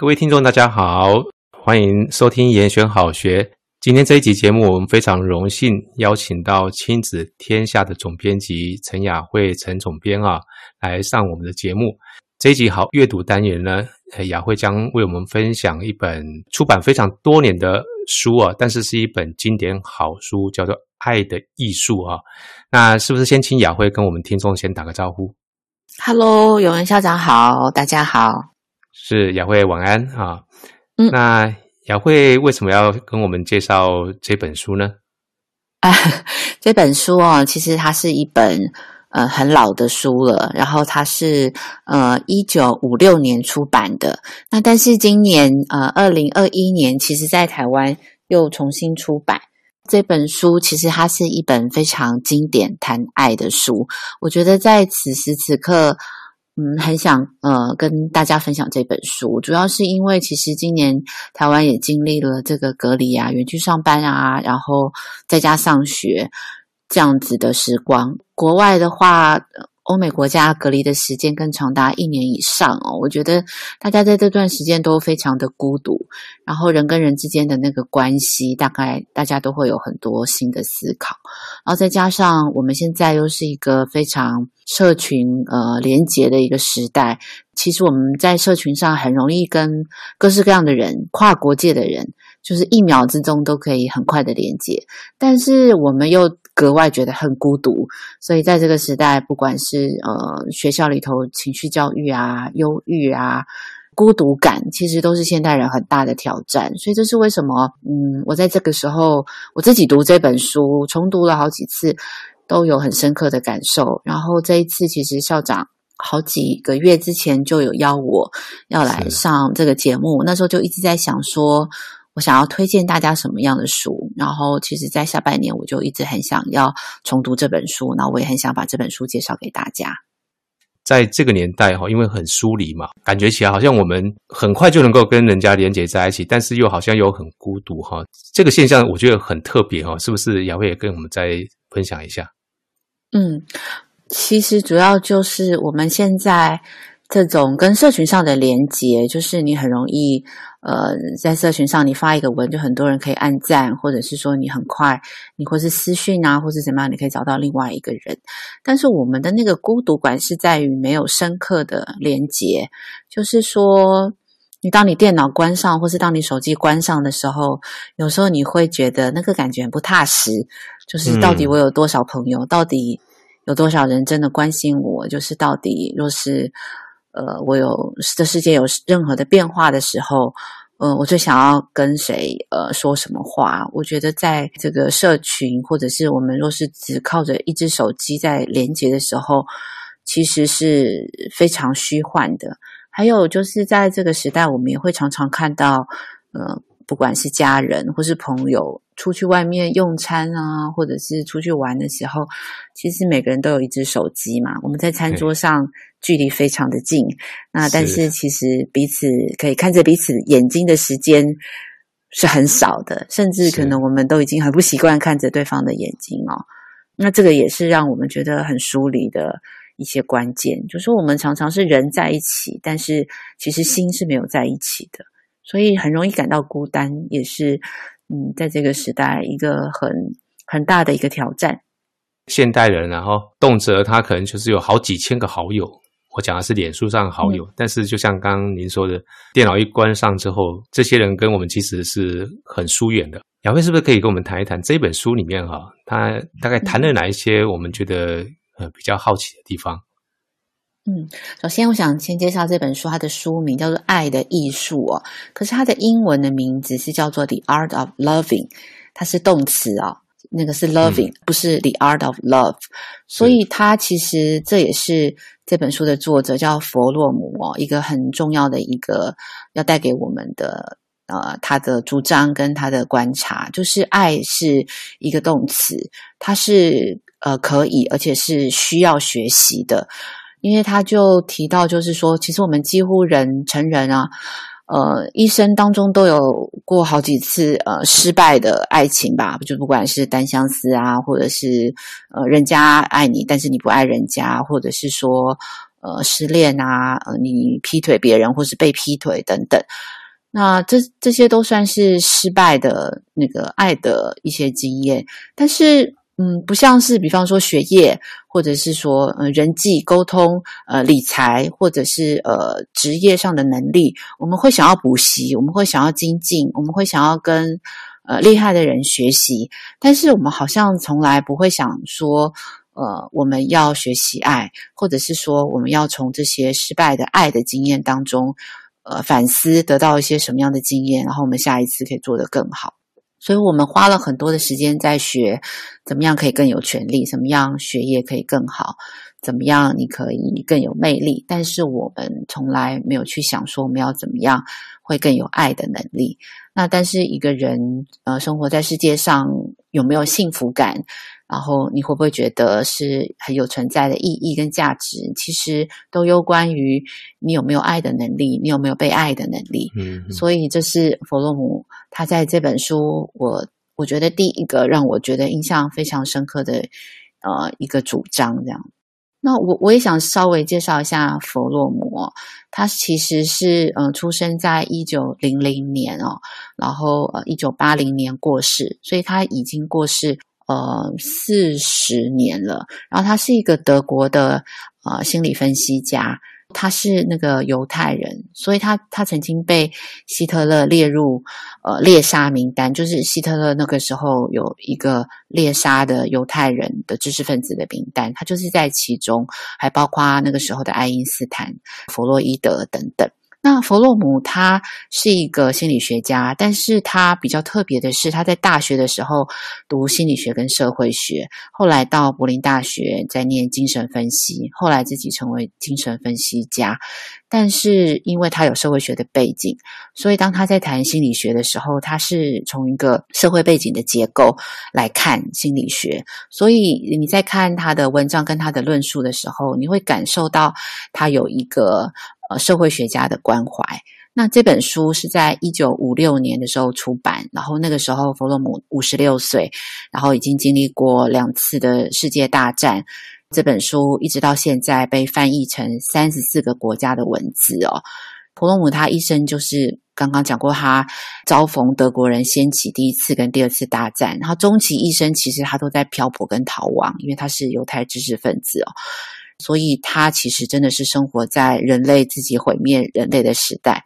各位听众，大家好，欢迎收听延选好学。今天这一集节目，我们非常荣幸邀请到亲子天下的总编辑陈雅慧陈总编啊，来上我们的节目。这一集好阅读单元呢，雅慧将为我们分享一本出版非常多年的书啊，但是是一本经典好书，叫做《爱的艺术》啊。那是不是先请雅慧跟我们听众先打个招呼？Hello，永文校长好，大家好。是雅慧晚安啊，嗯，那雅慧为什么要跟我们介绍这本书呢？啊，这本书哦，其实它是一本呃很老的书了，然后它是呃一九五六年出版的，那但是今年呃二零二一年，其实在台湾又重新出版这本书，其实它是一本非常经典谈爱的书，我觉得在此时此刻。嗯，很想呃跟大家分享这本书，主要是因为其实今年台湾也经历了这个隔离啊、远距上班啊，然后在家上学这样子的时光。国外的话，欧美国家隔离的时间更长达一年以上哦，我觉得大家在这段时间都非常的孤独，然后人跟人之间的那个关系，大概大家都会有很多新的思考，然后再加上我们现在又是一个非常社群呃连结的一个时代，其实我们在社群上很容易跟各式各样的人、跨国界的人，就是一秒之中都可以很快的连接，但是我们又格外觉得很孤独，所以在这个时代，不管是呃学校里头情绪教育啊、忧郁啊、孤独感，其实都是现代人很大的挑战。所以这是为什么？嗯，我在这个时候我自己读这本书，重读了好几次，都有很深刻的感受。然后这一次，其实校长好几个月之前就有邀我要来上这个节目，那时候就一直在想说。我想要推荐大家什么样的书？然后，其实，在下半年我就一直很想要重读这本书，那我也很想把这本书介绍给大家。在这个年代哈，因为很疏离嘛，感觉起来好像我们很快就能够跟人家连接在一起，但是又好像又很孤独哈。这个现象我觉得很特别哈，是不是？雅慧也跟我们再分享一下。嗯，其实主要就是我们现在。这种跟社群上的连接，就是你很容易，呃，在社群上你发一个文，就很多人可以按赞，或者是说你很快，你或是私讯啊，或是怎么样，你可以找到另外一个人。但是我们的那个孤独感是在于没有深刻的连接，就是说，你当你电脑关上，或是当你手机关上的时候，有时候你会觉得那个感觉很不踏实，就是到底我有多少朋友，嗯、到底有多少人真的关心我，就是到底若是。呃，我有这世界有任何的变化的时候，呃，我最想要跟谁呃说什么话？我觉得在这个社群，或者是我们若是只靠着一只手机在连接的时候，其实是非常虚幻的。还有就是在这个时代，我们也会常常看到，呃。不管是家人或是朋友出去外面用餐啊，或者是出去玩的时候，其实每个人都有一只手机嘛。我们在餐桌上距离非常的近，那但是其实彼此可以看着彼此眼睛的时间是很少的，甚至可能我们都已经很不习惯看着对方的眼睛哦。那这个也是让我们觉得很疏离的一些关键，就是我们常常是人在一起，但是其实心是没有在一起的。所以很容易感到孤单，也是嗯，在这个时代一个很很大的一个挑战。现代人，然后动辄他可能就是有好几千个好友。我讲的是脸书上的好友，嗯，但是就像刚刚您说的，电脑一关上之后，这些人跟我们其实是很疏远的。雅慧是不是可以跟我们谈一谈这本书里面哈，他大概谈了哪一些我们觉得呃比较好奇的地方？嗯，首先我想先介绍这本书，它的书名叫做《爱的艺术》哦，可是它的英文的名字是叫做《The Art of Loving》，它是动词哦，那个是 Loving，嗯，不是 The Art of Love，所以它其实这也是这本书的作者叫弗洛姆哦，一个很重要的一个要带给我们的呃他的主张跟他的观察，就是爱是一个动词，它是呃可以而且是需要学习的。因为他就提到，就是说，其实我们几乎人成人啊，呃，一生当中都有过好几次呃失败的爱情吧，就不管是单相思啊，或者是呃人家爱你，但是你不爱人家，或者是说呃失恋啊，呃你劈腿别人或是被劈腿等等。那这这些都算是失败的那个爱的一些经验，但是嗯，不像是比方说学业，或者是说呃人际沟通、呃理财，或者是呃职业上的能力，我们会想要补习，我们会想要精进，我们会想要跟呃厉害的人学习，但是我们好像从来不会想说，呃我们要学习爱，或者是说我们要从这些失败的爱的经验当中。呃，反思得到一些什么样的经验，然后我们下一次可以做得更好。所以我们花了很多的时间在学，怎么样可以更有权利，怎么样学业可以更好，怎么样你可以更有魅力。但是我们从来没有去想说我们要怎么样会更有爱的能力。那但是一个人呃，生活在世界上有没有幸福感？然后你会不会觉得是很有存在的意义跟价值？其实都攸关于你有没有爱的能力，你有没有被爱的能力。嗯，嗯，所以这是弗洛姆他在这本书，我我觉得第一个让我觉得印象非常深刻的呃一个主张。这样，那我我也想稍微介绍一下弗洛姆，他其实是呃出生在一九零零年哦，然后呃一九八零年过世，所以他已经过世。呃，四十年了。然后他是一个德国的呃心理分析家，他是那个犹太人，所以他他曾经被希特勒列入呃猎杀名单，就是希特勒那个时候有一个猎杀的犹太人的知识分子的名单，他就是在其中，还包括那个时候的爱因斯坦、弗洛伊德等等。那弗洛姆他是一个心理学家，但是他比较特别的是，他在大学的时候读心理学跟社会学，后来到柏林大学在念精神分析，后来自己成为精神分析家。但是因为他有社会学的背景，所以当他在谈心理学的时候，他是从一个社会背景的结构来看心理学。所以你在看他的文章跟他的论述的时候，你会感受到他有一个。呃，社会学家的关怀。那这本书是在一九五六年的时候出版，然后那个时候弗洛姆五十六岁，然后已经经历过两次的世界大战。这本书一直到现在被翻译成三十四个国家的文字哦。普罗姆他一生就是刚刚讲过，他遭逢德国人掀起第一次跟第二次大战，然后终其一生其实他都在漂泊跟逃亡，因为他是犹太知识分子哦。所以他其实真的是生活在人类自己毁灭人类的时代。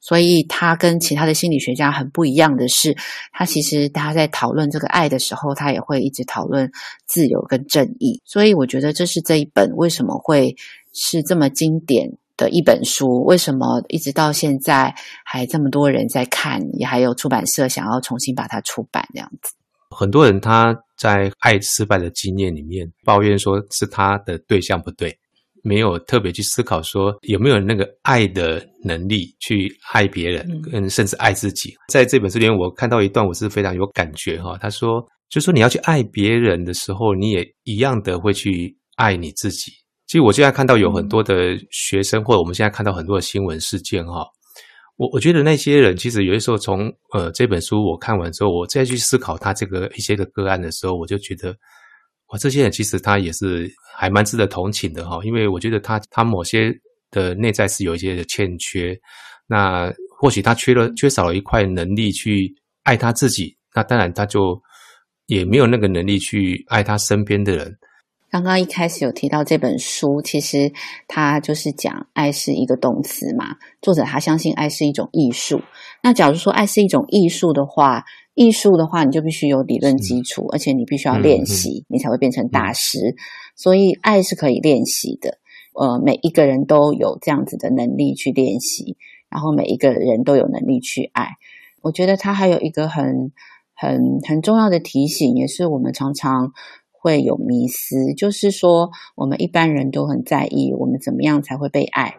所以他跟其他的心理学家很不一样的是，他其实他在讨论这个爱的时候，他也会一直讨论自由跟正义。所以我觉得这是这一本为什么会是这么经典的一本书，为什么一直到现在还这么多人在看，也还有出版社想要重新把它出版这样子。很多人他在爱失败的经验里面抱怨说是他的对象不对，没有特别去思考说有没有那个爱的能力去爱别人，嗯，甚至爱自己。在这本书里面，我看到一段我是非常有感觉哈。他说，就说你要去爱别人的时候，你也一样的会去爱你自己。其实我现在看到有很多的学生，或者我们现在看到很多的新闻事件哈。我我觉得那些人其实有的时候从呃这本书我看完之后，我再去思考他这个一些的个案的时候，我就觉得哇，这些人其实他也是还蛮值得同情的哈，因为我觉得他他某些的内在是有一些的欠缺，那或许他缺了缺少了一块能力去爱他自己，那当然他就也没有那个能力去爱他身边的人。刚刚一开始有提到这本书，其实它就是讲爱是一个动词嘛。作者他相信爱是一种艺术。那假如说爱是一种艺术的话，艺术的话你就必须有理论基础，而且你必须要练习，你才会变成大师。所以爱是可以练习的。呃，每一个人都有这样子的能力去练习，然后每一个人都有能力去爱。我觉得他还有一个很很很重要的提醒，也是我们常常。会有迷思，就是说，我们一般人都很在意我们怎么样才会被爱，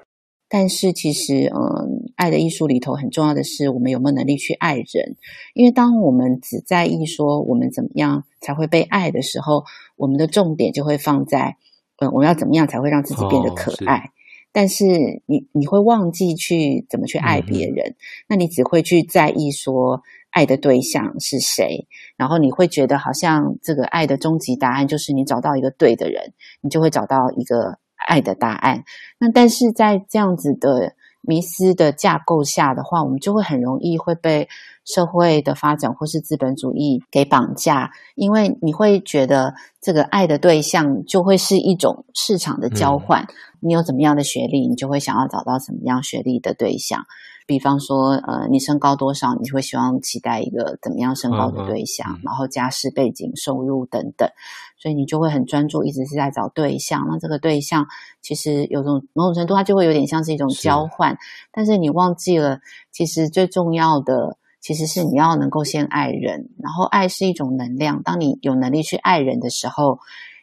但是其实，嗯，爱的艺术里头很重要的是，我们有没有能力去爱人？因为当我们只在意说我们怎么样才会被爱的时候，我们的重点就会放在，嗯，我要怎么样才会让自己变得可爱？哦，但是你你会忘记去怎么去爱别人，嗯，那你只会去在意说。爱的对象是谁？然后你会觉得好像这个爱的终极答案就是你找到一个对的人，你就会找到一个爱的答案。那但是在这样子的迷失的架构下的话，我们就会很容易会被社会的发展或是资本主义给绑架，因为你会觉得这个爱的对象就会是一种市场的交换。嗯、你有怎么样的学历，你就会想要找到什么样学历的对象。比方说，呃，你身高多少，你就会希望期待一个怎么样身高的对象，嗯嗯、然后家世背景、收入等等，所以你就会很专注，一直是在找对象。那这个对象其实有种某种程度，它就会有点像是一种交换，是但是你忘记了，其实最重要的其实是你要能够先爱人，然后爱是一种能量。当你有能力去爱人的时候，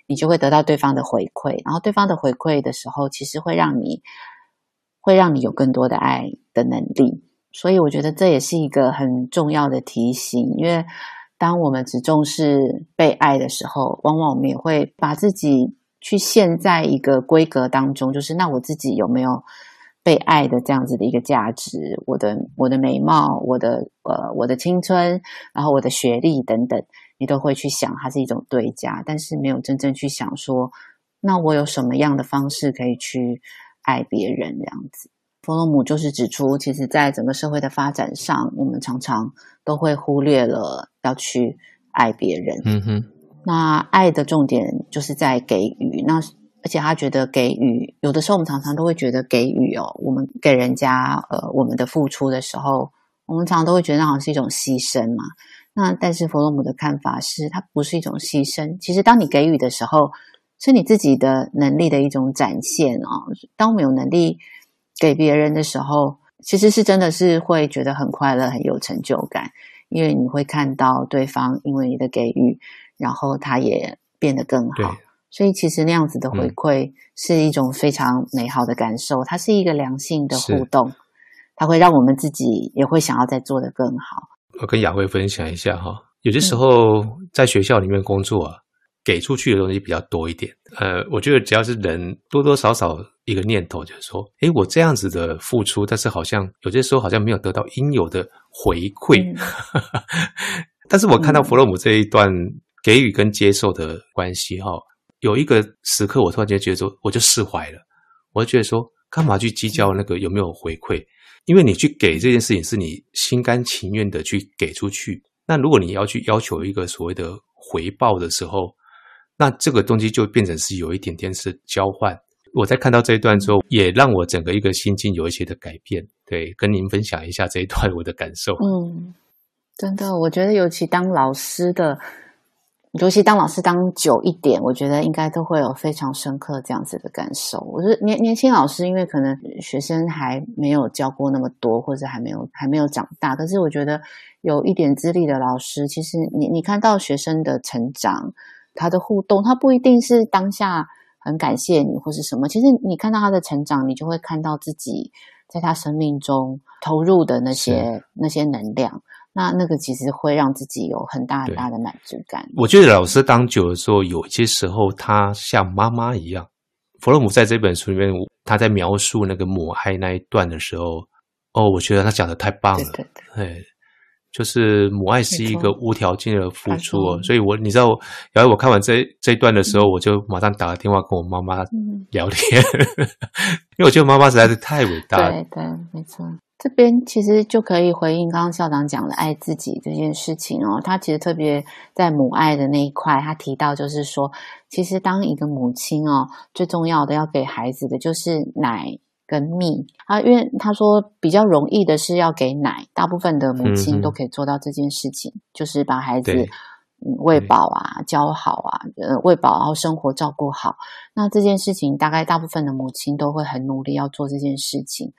你就会得到对方的回馈，然后对方的回馈的时候，其实会让你。会让你有更多的爱的能力，所以我觉得这也是一个很重要的提醒。因为当我们只重视被爱的时候，往往我们也会把自己去陷在一个规格当中，就是那我自己有没有被爱的这样子的一个价值？我的我的美貌，我的呃我的青春，然后我的学历等等，你都会去想它是一种对价，但是没有真正去想说，那我有什么样的方式可以去。爱别人这样子，弗洛姆就是指出，其实，在整个社会的发展上，我们常常都会忽略了要去爱别人。嗯哼，那爱的重点就是在给予。那而且他觉得给予，有的时候我们常常都会觉得给予哦，我们给人家呃我们的付出的时候，我们常常都会觉得那好像是一种牺牲嘛。那但是弗洛姆的看法是，它不是一种牺牲。其实当你给予的时候，是你自己的能力的一种展现哦。当我们有能力给别人的时候，其实是真的是会觉得很快乐、很有成就感，因为你会看到对方因为你的给予，然后他也变得更好。所以其实那样子的回馈是一种非常美好的感受，嗯、它是一个良性的互动，它会让我们自己也会想要再做得更好。我跟雅慧分享一下哈，有些时候在学校里面工作啊。嗯给出去的东西比较多一点，呃，我觉得只要是人多多少少一个念头，就是说，诶，我这样子的付出，但是好像有些时候好像没有得到应有的回馈。嗯、但是我看到弗洛姆这一段给予跟接受的关系，哈，有一个时刻，我突然间觉得说，我就释怀了，我就觉得说，干嘛去计较那个有没有回馈？因为你去给这件事情，是你心甘情愿的去给出去。那如果你要去要求一个所谓的回报的时候，那这个东西就变成是有一点点是交换。我在看到这一段之后，也让我整个一个心境有一些的改变。对，跟您分享一下这一段我的感受。嗯，真的，我觉得尤其当老师的，尤其当老师当久一点，我觉得应该都会有非常深刻这样子的感受。我觉得年年轻老师，因为可能学生还没有教过那么多，或者还没有还没有长大，可是我觉得有一点资历的老师，其实你你看到学生的成长。他的互动，他不一定是当下很感谢你或是什么。其实你看到他的成长，你就会看到自己在他生命中投入的那些那些能量。那那个其实会让自己有很大很大的满足感。我觉得老师当久的时候，有些时候他像妈妈一样。弗洛姆在这本书里面，他在描述那个母爱那一段的时候，哦，我觉得他讲的太棒了。对对对。就是母爱是一个无条件的付出哦，所以我你知道，然后我看完这这一段的时候，我就马上打个电话跟我妈妈聊天，因为我觉得妈妈实在是太伟大了。对对，没错。这边其实就可以回应刚刚校长讲的爱自己这件事情哦。他其实特别在母爱的那一块，他提到就是说，其实当一个母亲哦，最重要的要给孩子的就是奶。跟蜜啊，因为他说比较容易的是要给奶，大部分的母亲都可以做到这件事情，嗯、就是把孩子嗯喂饱啊、教好啊、呃喂饱，然后生活照顾好。那这件事情大概大部分的母亲都会很努力要做这件事情，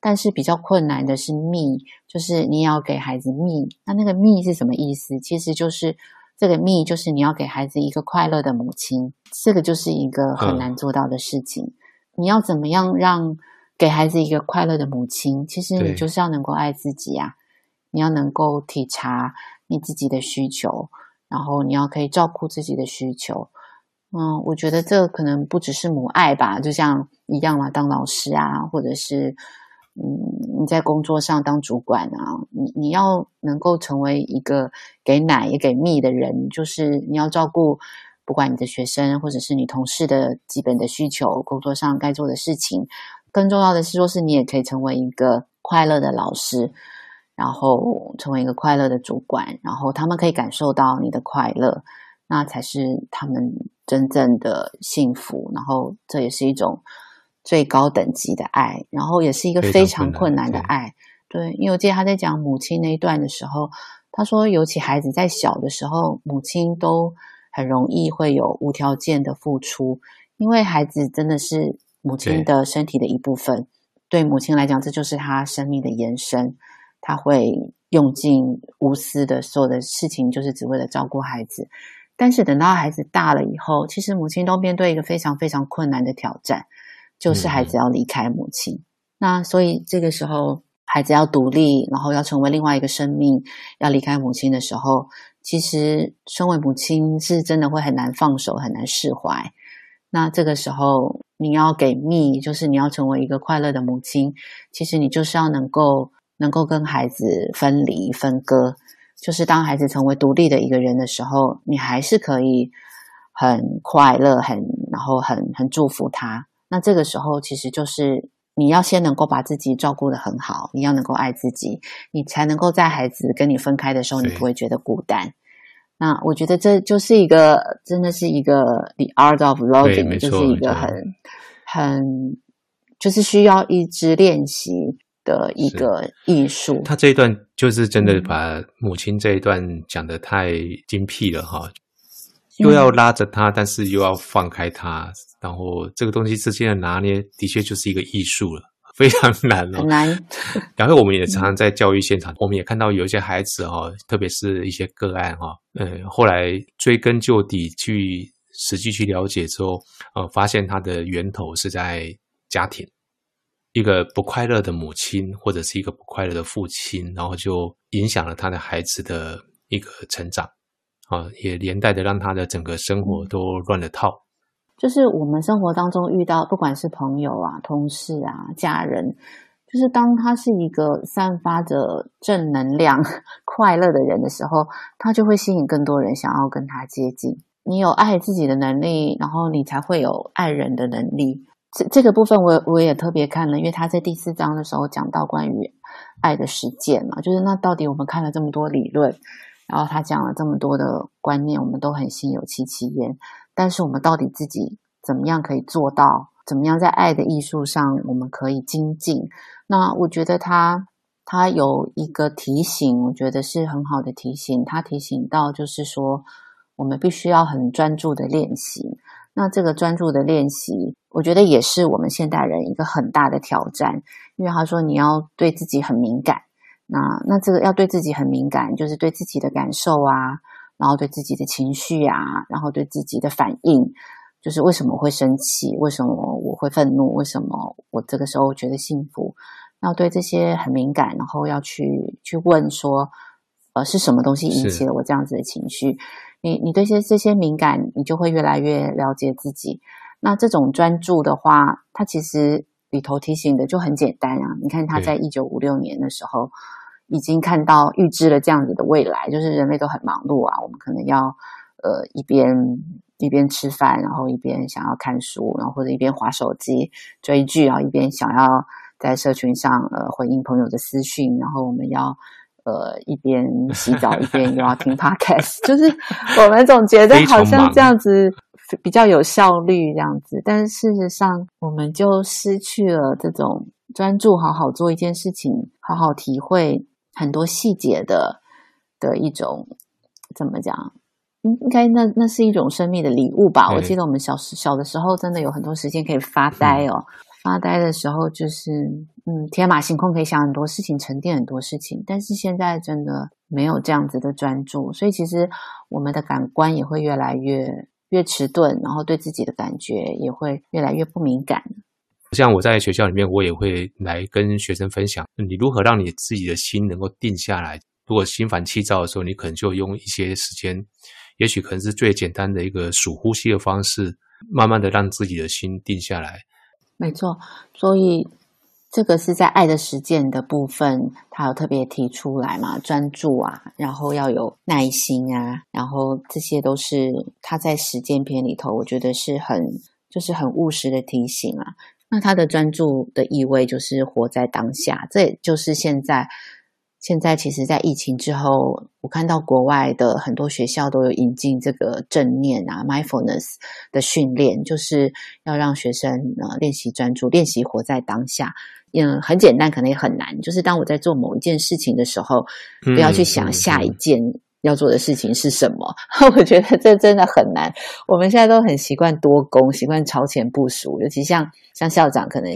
但是比较困难的是蜜，就是你要给孩子蜜。那那个蜜是什么意思？其实就是这个蜜，就是你要给孩子一个快乐的母亲，这个就是一个很难做到的事情。嗯你要怎么样让给孩子一个快乐的母亲？其实你就是要能够爱自己啊！你要能够体察你自己的需求，然后你要可以照顾自己的需求。嗯，我觉得这可能不只是母爱吧，就像一样嘛，当老师啊，或者是嗯你在工作上当主管啊，你你要能够成为一个给奶也给蜜的人，就是你要照顾。不管你的学生或者是你同事的基本的需求，工作上该做的事情，更重要的是说，是你也可以成为一个快乐的老师，然后成为一个快乐的主管，然后他们可以感受到你的快乐，那才是他们真正的幸福。然后这也是一种最高等级的爱，然后也是一个非常困难的爱。对，因为我记得他在讲母亲那一段的时候，他说，尤其孩子在小的时候，母亲都很容易会有无条件的付出，因为孩子真的是母亲的身体的一部分。对，对母亲来讲，这就是她生命的延伸。她会用尽无私的所有的事情，就是只为了照顾孩子。但是等到孩子大了以后，其实母亲都面对一个非常非常困难的挑战，就是孩子要离开母亲。嗯、那所以这个时候。孩子要独立，然后要成为另外一个生命，要离开母亲的时候，其实身为母亲是真的会很难放手，很难释怀。那这个时候，你要给蜜，就是你要成为一个快乐的母亲，其实你就是要能够能够跟孩子分离分割，就是当孩子成为独立的一个人的时候，你还是可以很快乐，很然后很很祝福他。那这个时候，其实就是。你要先能够把自己照顾得很好，你要能够爱自己，你才能够在孩子跟你分开的时候，你不会觉得孤单。那我觉得这就是一个，真的是一个 the art of loving，就是一个很很就是需要一直练习的一个艺术。他这一段就是真的把母亲这一段讲的太精辟了哈。又要拉着他，但是又要放开他，然后这个东西之间的拿捏，的确就是一个艺术了，非常难哦。很难。然后我们也常常在教育现场，我们也看到有一些孩子哈，特别是一些个案哈，嗯，后来追根究底去实际去了解之后，呃，发现他的源头是在家庭，一个不快乐的母亲或者是一个不快乐的父亲，然后就影响了他的孩子的一个成长。啊，也连带的让他的整个生活都乱了套。就是我们生活当中遇到，不管是朋友啊、同事啊、家人，就是当他是一个散发着正能量、快乐的人的时候，他就会吸引更多人想要跟他接近。你有爱自己的能力，然后你才会有爱人的能力。这这个部分我我也特别看了，因为他在第四章的时候讲到关于爱的实践嘛，就是那到底我们看了这么多理论。然后他讲了这么多的观念，我们都很心有戚戚焉。但是我们到底自己怎么样可以做到？怎么样在爱的艺术上我们可以精进？那我觉得他他有一个提醒，我觉得是很好的提醒。他提醒到就是说，我们必须要很专注的练习。那这个专注的练习，我觉得也是我们现代人一个很大的挑战，因为他说你要对自己很敏感。那那这个要对自己很敏感，就是对自己的感受啊，然后对自己的情绪啊，然后对自己的反应，就是为什么会生气，为什么我会愤怒，为什么我这个时候觉得幸福，要对这些很敏感，然后要去去问说，呃，是什么东西引起了我这样子的情绪？你你对这些这些敏感，你就会越来越了解自己。那这种专注的话，它其实里头提醒的就很简单啊。你看他在一九五六年的时候。已经看到预知了这样子的未来，就是人类都很忙碌啊，我们可能要呃一边一边吃饭，然后一边想要看书，然后或者一边划手机追剧啊，一边想要在社群上呃回应朋友的私讯，然后我们要呃一边洗澡一边又要听 podcast，就是我们总觉得好像这样子比较有效率这样子，但是事实上我们就失去了这种专注，好好做一件事情，好好体会。很多细节的的一种怎么讲？应应该那那是一种生命的礼物吧？我记得我们小时小的时候，真的有很多时间可以发呆哦。发呆的时候，就是嗯，天马行空，可以想很多事情，沉淀很多事情。但是现在真的没有这样子的专注，所以其实我们的感官也会越来越越迟钝，然后对自己的感觉也会越来越不敏感。像我在学校里面，我也会来跟学生分享，你如何让你自己的心能够定下来。如果心烦气躁的时候，你可能就用一些时间，也许可能是最简单的一个数呼吸的方式，慢慢的让自己的心定下来。没错，所以这个是在爱的实践的部分，他有特别提出来嘛，专注啊，然后要有耐心啊，然后这些都是他在实践篇里头，我觉得是很就是很务实的提醒啊。那他的专注的意味就是活在当下，这也就是现在。现在其实，在疫情之后，我看到国外的很多学校都有引进这个正念啊 （mindfulness） 的训练，就是要让学生呢练习专注，练习活在当下。嗯，很简单，可能也很难。就是当我在做某一件事情的时候，不要去想下一件要做的事情是什么。我觉得这真的很难。我们现在都很习惯多工，习惯超前部署，尤其像像校长可能。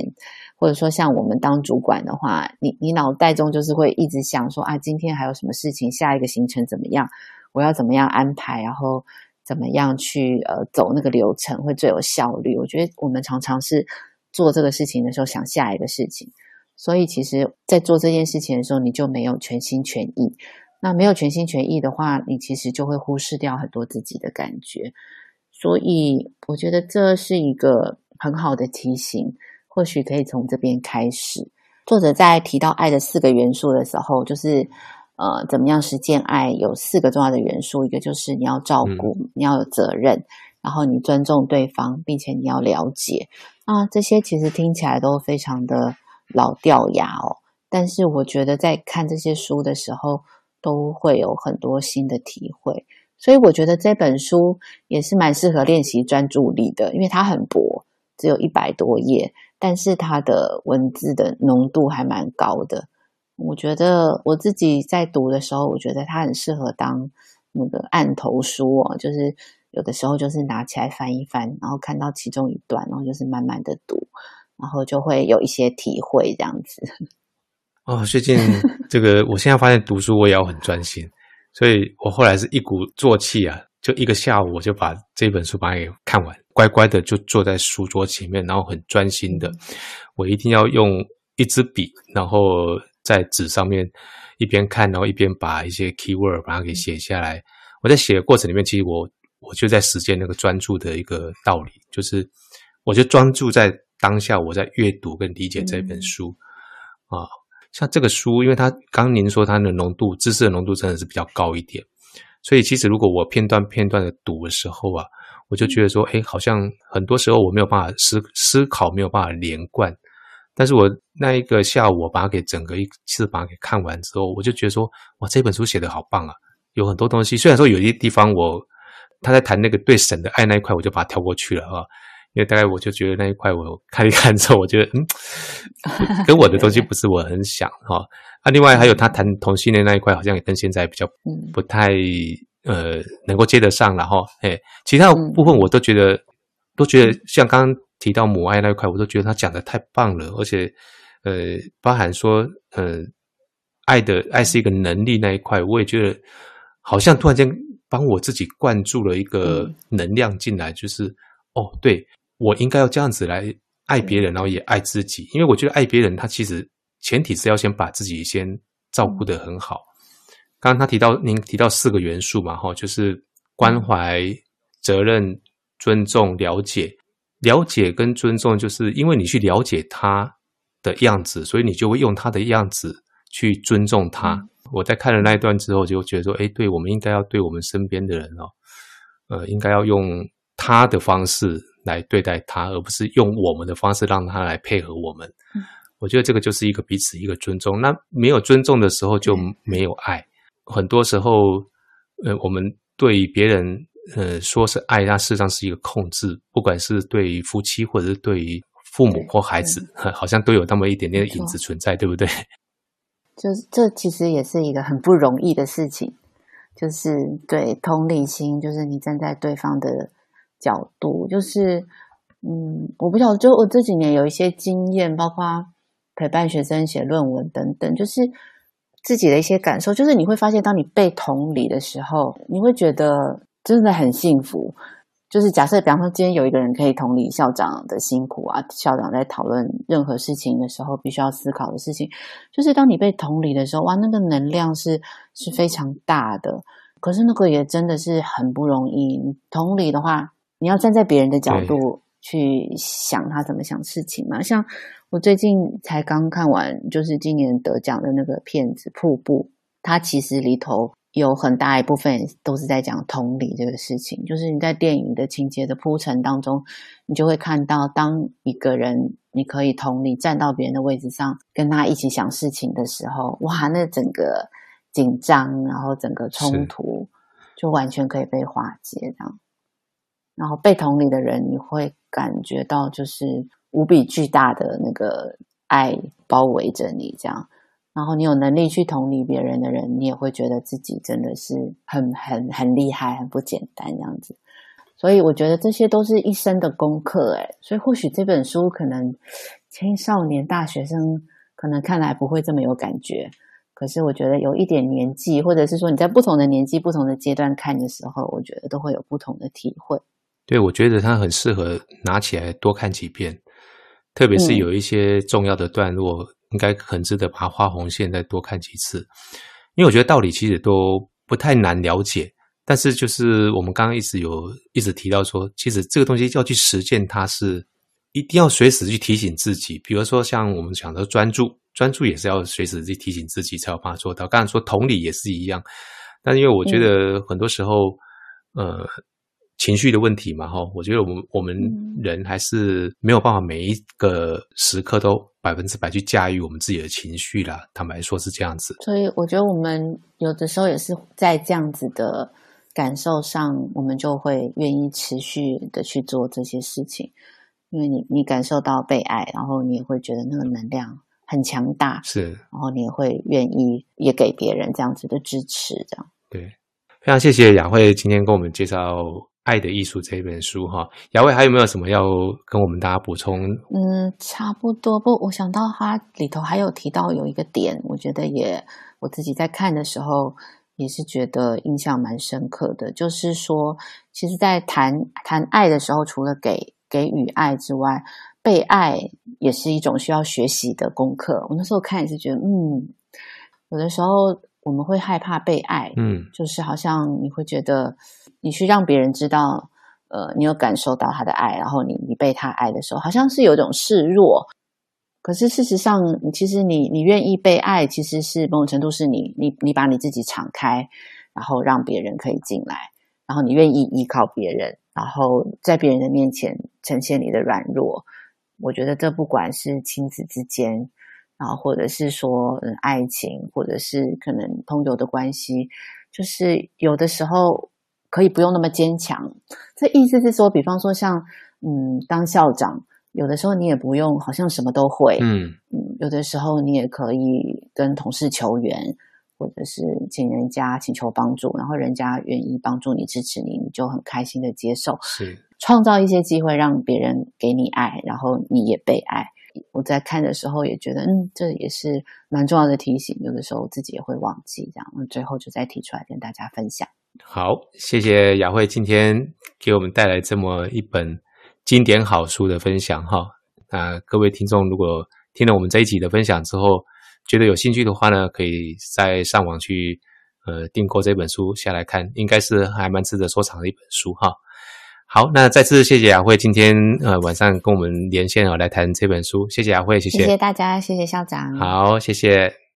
或者说，像我们当主管的话，你你脑袋中就是会一直想说啊，今天还有什么事情，下一个行程怎么样？我要怎么样安排？然后怎么样去呃走那个流程会最有效率？我觉得我们常常是做这个事情的时候想下一个事情，所以其实，在做这件事情的时候，你就没有全心全意。那没有全心全意的话，你其实就会忽视掉很多自己的感觉。所以，我觉得这是一个很好的提醒。或许可以从这边开始。作者在提到爱的四个元素的时候，就是呃，怎么样实践爱？有四个重要的元素，一个就是你要照顾，嗯、你要有责任，然后你尊重对方，并且你要了解。啊，这些其实听起来都非常的老掉牙哦。但是我觉得在看这些书的时候，都会有很多新的体会。所以我觉得这本书也是蛮适合练习专注力的，因为它很薄，只有一百多页。但是它的文字的浓度还蛮高的，我觉得我自己在读的时候，我觉得它很适合当那个案头书哦，就是有的时候就是拿起来翻一翻，然后看到其中一段，然后就是慢慢的读，然后就会有一些体会这样子。哦，最近 这个我现在发现读书我也要很专心，所以我后来是一鼓作气啊。就一个下午，我就把这本书把它给看完，乖乖的就坐在书桌前面，然后很专心的，我一定要用一支笔，然后在纸上面一边看，然后一边把一些 keyword 把它给写下来。我在写的过程里面，其实我我就在实践那个专注的一个道理，就是我就专注在当下，我在阅读跟理解这本书啊。像这个书，因为它刚刚您说它的浓度，知识的浓度真的是比较高一点。所以，其实如果我片段片段的读的时候啊，我就觉得说，哎，好像很多时候我没有办法思思考，没有办法连贯。但是我那一个下午，我把它给整个一次把它给看完之后，我就觉得说，哇，这本书写得好棒啊！有很多东西，虽然说有些地方我他在谈那个对神的爱那一块，我就把它跳过去了啊，因为大概我就觉得那一块我看一看之后，我觉得嗯，跟我的东西不是我很想哈。啊，另外还有他谈同性恋那一块，好像也跟现在比较不太呃能够接得上了哈。哎，其他部分我都觉得都觉得像刚刚提到母爱那一块，我都觉得他讲的太棒了，而且呃，包含说呃，爱的爱是一个能力那一块，我也觉得好像突然间帮我自己灌注了一个能量进来，就是哦，对，我应该要这样子来爱别人，然后也爱自己，因为我觉得爱别人，他其实。前提是要先把自己先照顾得很好。刚刚他提到，您提到四个元素嘛，哈，就是关怀、责任、尊重、了解。了解跟尊重，就是因为你去了解他的样子，所以你就会用他的样子去尊重他。我在看了那一段之后，就觉得说，哎，对，我们应该要对我们身边的人哦，呃，应该要用他的方式来对待他，而不是用我们的方式让他来配合我们。我觉得这个就是一个彼此一个尊重。那没有尊重的时候就没有爱。很多时候，呃，我们对于别人，呃，说是爱，那事实上是一个控制。不管是对于夫妻，或者是对于父母或孩子，好像都有那么一点点的影子存在，对不对？就是这其实也是一个很不容易的事情。就是对同理心，就是你站在对方的角度，就是嗯，我不晓得，就我这几年有一些经验，包括。陪伴学生写论文等等，就是自己的一些感受。就是你会发现，当你被同理的时候，你会觉得真的很幸福。就是假设，比方说，今天有一个人可以同理校长的辛苦啊，校长在讨论任何事情的时候，必须要思考的事情，就是当你被同理的时候，哇，那个能量是是非常大的。可是那个也真的是很不容易。同理的话，你要站在别人的角度。去想他怎么想事情嘛？像我最近才刚看完，就是今年得奖的那个片子《瀑布》，它其实里头有很大一部分都是在讲同理这个事情。就是你在电影的情节的铺陈当中，你就会看到，当一个人你可以同理站到别人的位置上，跟他一起想事情的时候，哇，那整个紧张，然后整个冲突就完全可以被化解，这样。然后被同理的人，你会感觉到就是。无比巨大的那个爱包围着你，这样，然后你有能力去同理别人的人，你也会觉得自己真的是很很很厉害，很不简单这样子。所以我觉得这些都是一生的功课，诶，所以或许这本书可能青少年、大学生可能看来不会这么有感觉，可是我觉得有一点年纪，或者是说你在不同的年纪、不同的阶段看的时候，我觉得都会有不同的体会。对，我觉得它很适合拿起来多看几遍。特别是有一些重要的段落，嗯、应该很值得把它画红线，再多看几次。因为我觉得道理其实都不太难了解，但是就是我们刚刚一直有一直提到说，其实这个东西要去实践，它是一定要随时去提醒自己。比如说像我们讲的专注，专注也是要随时去提醒自己才有办法做到。刚才说同理也是一样，但是因为我觉得很多时候，嗯、呃。情绪的问题嘛，哈，我觉得我们我们人还是没有办法每一个时刻都百分之百去驾驭我们自己的情绪啦。坦白说，是这样子。所以，我觉得我们有的时候也是在这样子的感受上，我们就会愿意持续的去做这些事情，因为你你感受到被爱，然后你也会觉得那个能量很强大，是，然后你也会愿意也给别人这样子的支持，这样。对，非常谢谢雅慧今天跟我们介绍。《爱的艺术》这本书，哈，雅慧还有没有什么要跟我们大家补充？嗯，差不多。不，我想到它里头还有提到有一个点，我觉得也我自己在看的时候也是觉得印象蛮深刻的，就是说，其实，在谈谈爱的时候，除了给给予爱之外，被爱也是一种需要学习的功课。我那时候看也是觉得，嗯，有的时候我们会害怕被爱，嗯，就是好像你会觉得。你去让别人知道，呃，你有感受到他的爱，然后你你被他爱的时候，好像是有一种示弱。可是事实上，其实你你愿意被爱，其实是某种程度是你你你把你自己敞开，然后让别人可以进来，然后你愿意依靠别人，然后在别人的面前呈现你的软弱。我觉得这不管是亲子之间，然后或者是说，嗯，爱情，或者是可能朋友的关系，就是有的时候。可以不用那么坚强，这意思是说，比方说像，嗯，当校长，有的时候你也不用好像什么都会，嗯嗯，有的时候你也可以跟同事求援，或者是请人家请求帮助，然后人家愿意帮助你、支持你，你就很开心的接受，是创造一些机会让别人给你爱，然后你也被爱。我在看的时候也觉得，嗯，这也是蛮重要的提醒，有的时候自己也会忘记，这样，那最后就再提出来跟大家分享。好，谢谢雅慧今天给我们带来这么一本经典好书的分享哈。那各位听众如果听了我们这一集的分享之后，觉得有兴趣的话呢，可以再上网去呃订购这本书下来看，应该是还蛮值得收藏的一本书哈。好，那再次谢谢雅慧今天呃晚上跟我们连线啊来谈这本书，谢谢雅慧，谢谢，谢谢大家，谢谢校长，好，谢谢。